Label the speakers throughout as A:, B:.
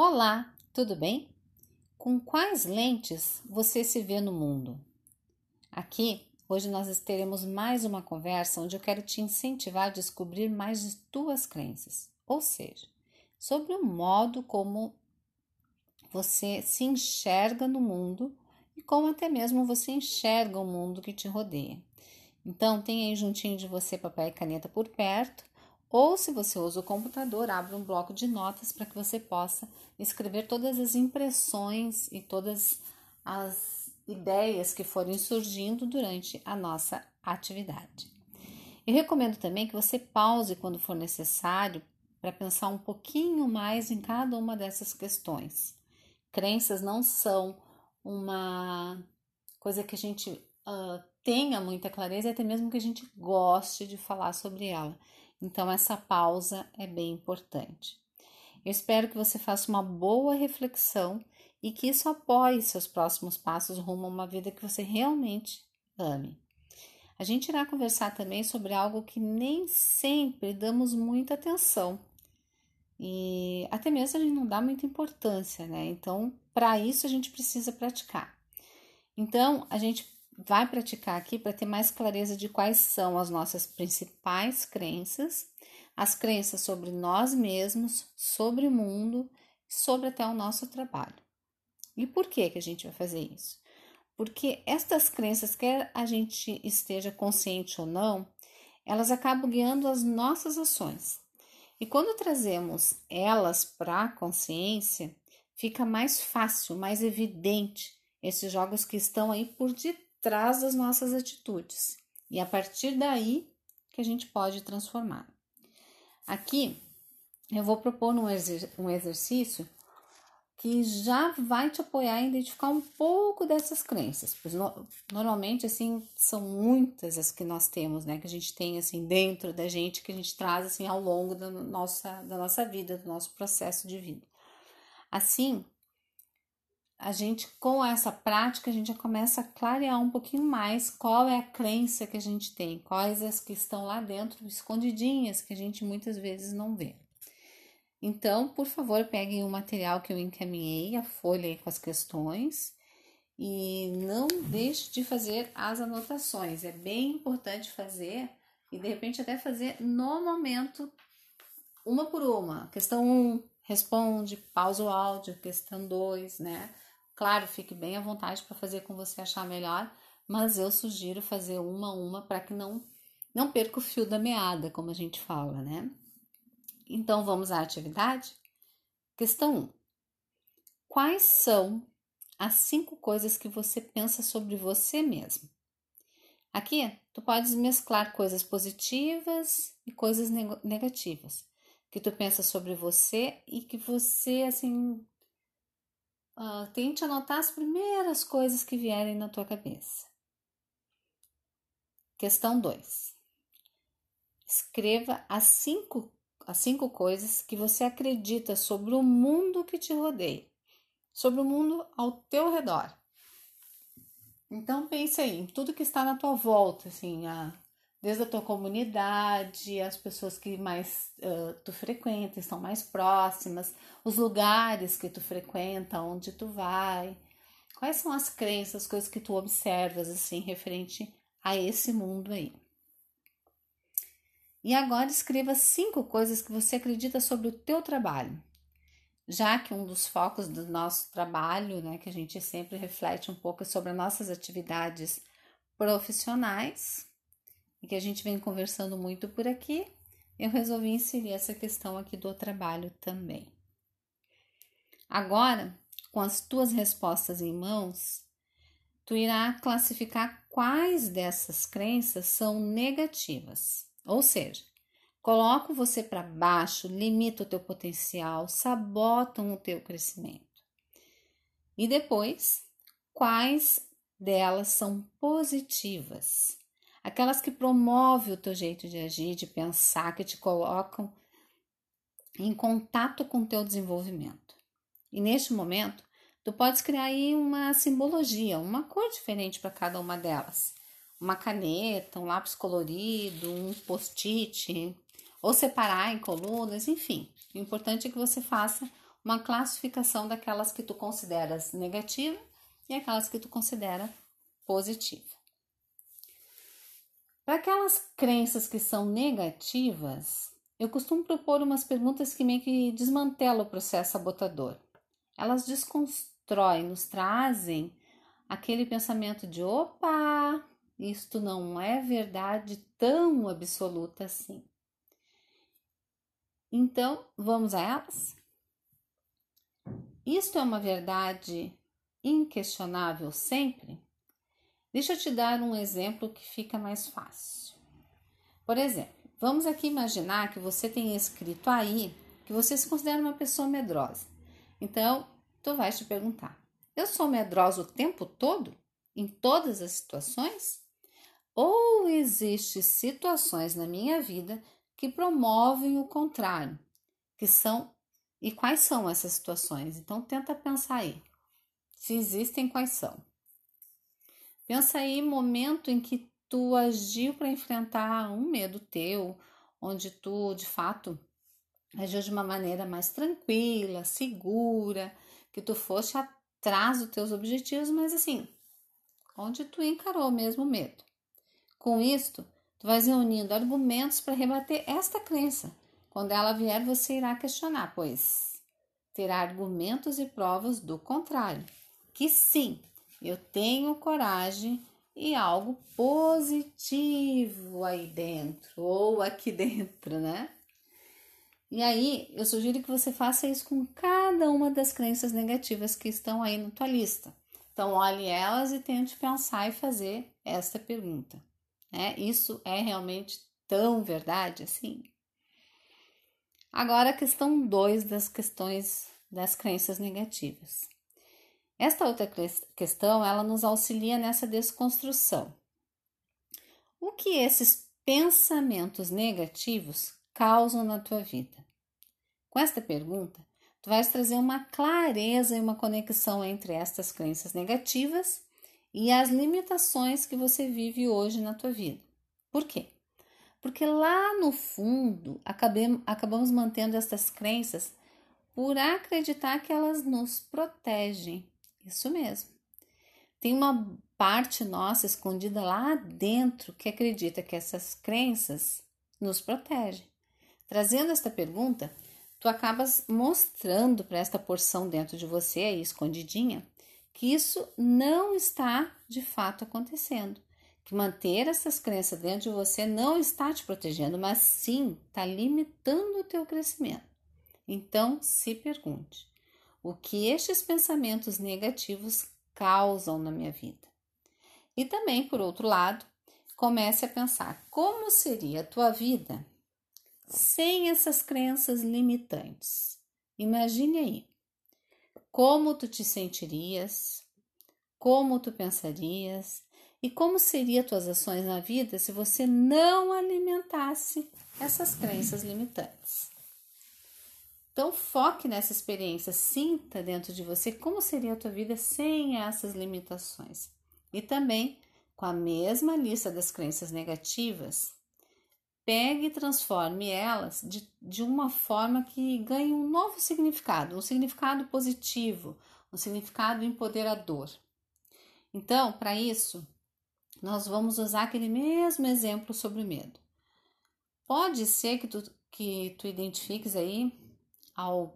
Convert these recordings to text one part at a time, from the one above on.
A: Olá, tudo bem? Com quais lentes você se vê no mundo? Aqui, hoje nós teremos mais uma conversa onde eu quero te incentivar a descobrir mais de tuas crenças, ou seja, sobre o modo como você se enxerga no mundo e como até mesmo você enxerga o mundo que te rodeia. Então, tenha aí juntinho de você papel e caneta por perto ou, se você usa o computador, abra um bloco de notas para que você possa escrever todas as impressões e todas as ideias que forem surgindo durante a nossa atividade. Eu recomendo também que você pause quando for necessário para pensar um pouquinho mais em cada uma dessas questões. Crenças não são uma coisa que a gente uh, tenha muita clareza, até mesmo que a gente goste de falar sobre ela. Então, essa pausa é bem importante. Eu espero que você faça uma boa reflexão e que isso apoie seus próximos passos rumo a uma vida que você realmente ame. A gente irá conversar também sobre algo que nem sempre damos muita atenção e até mesmo a gente não dá muita importância, né? Então, para isso a gente precisa praticar. Então, a gente vai praticar aqui para ter mais clareza de quais são as nossas principais crenças, as crenças sobre nós mesmos, sobre o mundo, sobre até o nosso trabalho. E por que que a gente vai fazer isso? Porque estas crenças, quer a gente esteja consciente ou não, elas acabam guiando as nossas ações. E quando trazemos elas para a consciência, fica mais fácil, mais evidente esses jogos que estão aí por detrás traz das nossas atitudes. E a partir daí que a gente pode transformar. Aqui eu vou propor um, exer um exercício que já vai te apoiar a identificar um pouco dessas crenças. Pois no, normalmente, assim, são muitas as que nós temos, né? Que a gente tem, assim, dentro da gente, que a gente traz, assim, ao longo da nossa, da nossa vida, do nosso processo de vida. Assim, a gente, com essa prática, a gente já começa a clarear um pouquinho mais qual é a crença que a gente tem, quais as que estão lá dentro, escondidinhas, que a gente muitas vezes não vê. Então, por favor, peguem o material que eu encaminhei, a folha com as questões, e não deixe de fazer as anotações. É bem importante fazer e de repente até fazer no momento, uma por uma. Questão 1, um, responde, pausa o áudio, questão 2, né? Claro, fique bem à vontade para fazer com você achar melhor, mas eu sugiro fazer uma a uma para que não não perca o fio da meada, como a gente fala, né? Então vamos à atividade? Questão 1. Quais são as cinco coisas que você pensa sobre você mesmo? Aqui, tu podes mesclar coisas positivas e coisas negativas que tu pensa sobre você e que você assim Uh, tente anotar as primeiras coisas que vierem na tua cabeça. Questão 2. Escreva as cinco, as cinco coisas que você acredita sobre o mundo que te rodeia, sobre o mundo ao teu redor. Então pense aí em tudo que está na tua volta, assim, a, desde a tua comunidade, as pessoas que mais uh, tu frequenta, estão mais próximas, os lugares que tu frequenta, onde tu vai, quais são as crenças, as coisas que tu observas assim referente a esse mundo aí. E agora escreva cinco coisas que você acredita sobre o teu trabalho. Já que um dos focos do nosso trabalho, né, que a gente sempre reflete um pouco sobre as nossas atividades profissionais, e que a gente vem conversando muito por aqui, eu resolvi inserir essa questão aqui do trabalho também. Agora, com as tuas respostas em mãos, tu irá classificar quais dessas crenças são negativas. Ou seja, colocam você para baixo, limitam o teu potencial, sabotam o teu crescimento. E depois, quais delas são positivas? Aquelas que promovem o teu jeito de agir, de pensar, que te colocam em contato com o teu desenvolvimento. E neste momento, tu podes criar aí uma simbologia, uma cor diferente para cada uma delas. Uma caneta, um lápis colorido, um post-it, ou separar em colunas, enfim. O importante é que você faça uma classificação daquelas que tu consideras negativa e aquelas que tu considera positiva. Para aquelas crenças que são negativas, eu costumo propor umas perguntas que meio que desmantelam o processo sabotador. Elas desconstroem, nos trazem aquele pensamento de opa, isto não é verdade tão absoluta assim. Então, vamos a elas? Isto é uma verdade inquestionável sempre? Deixa eu te dar um exemplo que fica mais fácil. Por exemplo, vamos aqui imaginar que você tem escrito aí que você se considera uma pessoa medrosa. Então, tu vais te perguntar: eu sou medrosa o tempo todo? Em todas as situações? Ou existem situações na minha vida que promovem o contrário, que são e quais são essas situações? Então tenta pensar aí. Se existem, quais são? Pensa aí momento em que tu agiu para enfrentar um medo teu, onde tu de fato agiu de uma maneira mais tranquila, segura, que tu foste atrás dos teus objetivos, mas assim, onde tu encarou mesmo o medo. Com isto, tu vais reunindo argumentos para rebater esta crença. Quando ela vier, você irá questionar, pois terá argumentos e provas do contrário. Que sim, eu tenho coragem e algo positivo aí dentro, ou aqui dentro, né? E aí, eu sugiro que você faça isso com cada uma das crenças negativas que estão aí na tua lista. Então, olhe elas e tente pensar e fazer esta pergunta. Né? Isso é realmente tão verdade assim? Agora, a questão 2 das questões das crenças negativas. Esta outra questão, ela nos auxilia nessa desconstrução. O que esses pensamentos negativos causam na tua vida? Com esta pergunta, tu vais trazer uma clareza e uma conexão entre estas crenças negativas e as limitações que você vive hoje na tua vida. Por quê? Porque lá no fundo acabamos mantendo essas crenças por acreditar que elas nos protegem. Isso mesmo. Tem uma parte nossa escondida lá dentro que acredita que essas crenças nos protegem. Trazendo esta pergunta, tu acabas mostrando para esta porção dentro de você aí escondidinha que isso não está de fato acontecendo. Que manter essas crenças dentro de você não está te protegendo, mas sim está limitando o teu crescimento. Então, se pergunte: o que estes pensamentos negativos causam na minha vida? E também, por outro lado, comece a pensar como seria a tua vida sem essas crenças limitantes. Imagine aí. Como tu te sentirias? Como tu pensarias? E como seriam tuas ações na vida se você não alimentasse essas crenças limitantes? Então foque nessa experiência, sinta dentro de você como seria a tua vida sem essas limitações. E também, com a mesma lista das crenças negativas, pegue e transforme elas de, de uma forma que ganhe um novo significado, um significado positivo, um significado empoderador. Então, para isso, nós vamos usar aquele mesmo exemplo sobre o medo. Pode ser que tu, que tu identifiques aí, ao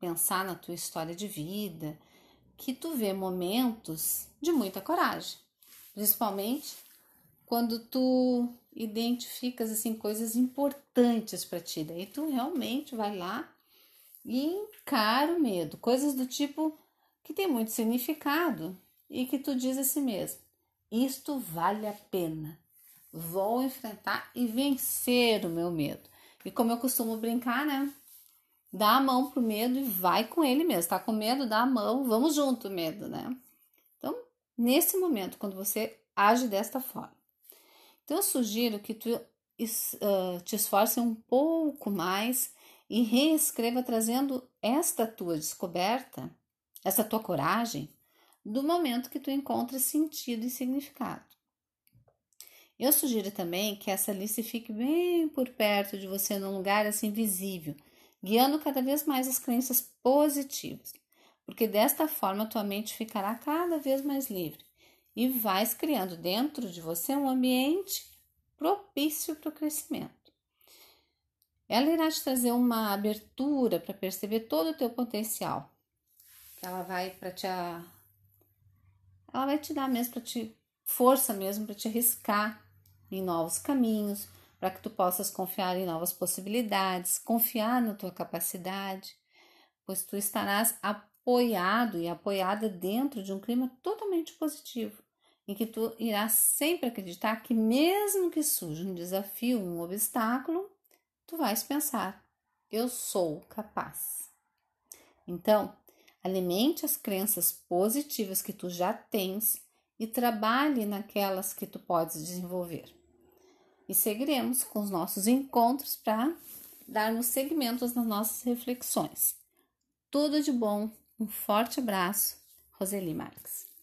A: pensar na tua história de vida, que tu vê momentos de muita coragem, principalmente quando tu identificas assim coisas importantes para ti, daí tu realmente vai lá e encara o medo, coisas do tipo que tem muito significado e que tu diz a si mesmo: isto vale a pena. Vou enfrentar e vencer o meu medo. E como eu costumo brincar, né? Dá a mão pro medo e vai com ele mesmo. Tá com medo? Dá a mão, vamos junto, medo, né? Então, nesse momento, quando você age desta forma, então eu sugiro que tu uh, te esforce um pouco mais e reescreva trazendo esta tua descoberta, essa tua coragem, do momento que tu encontra sentido e significado. Eu sugiro também que essa lista fique bem por perto de você, num lugar assim visível, guiando cada vez mais as crenças positivas, porque desta forma tua mente ficará cada vez mais livre e vais criando dentro de você um ambiente propício para o crescimento. Ela irá te trazer uma abertura para perceber todo o teu potencial. Ela vai para te ela vai te dar mesmo para te força mesmo para te arriscar em novos caminhos, para que tu possas confiar em novas possibilidades, confiar na tua capacidade, pois tu estarás apoiado e apoiada dentro de um clima totalmente positivo, em que tu irás sempre acreditar que mesmo que surja um desafio, um obstáculo, tu vais pensar: eu sou capaz. Então, alimente as crenças positivas que tu já tens e trabalhe naquelas que tu podes desenvolver. E seguiremos com os nossos encontros para darmos segmentos nas nossas reflexões. Tudo de bom, um forte abraço, Roseli Marques.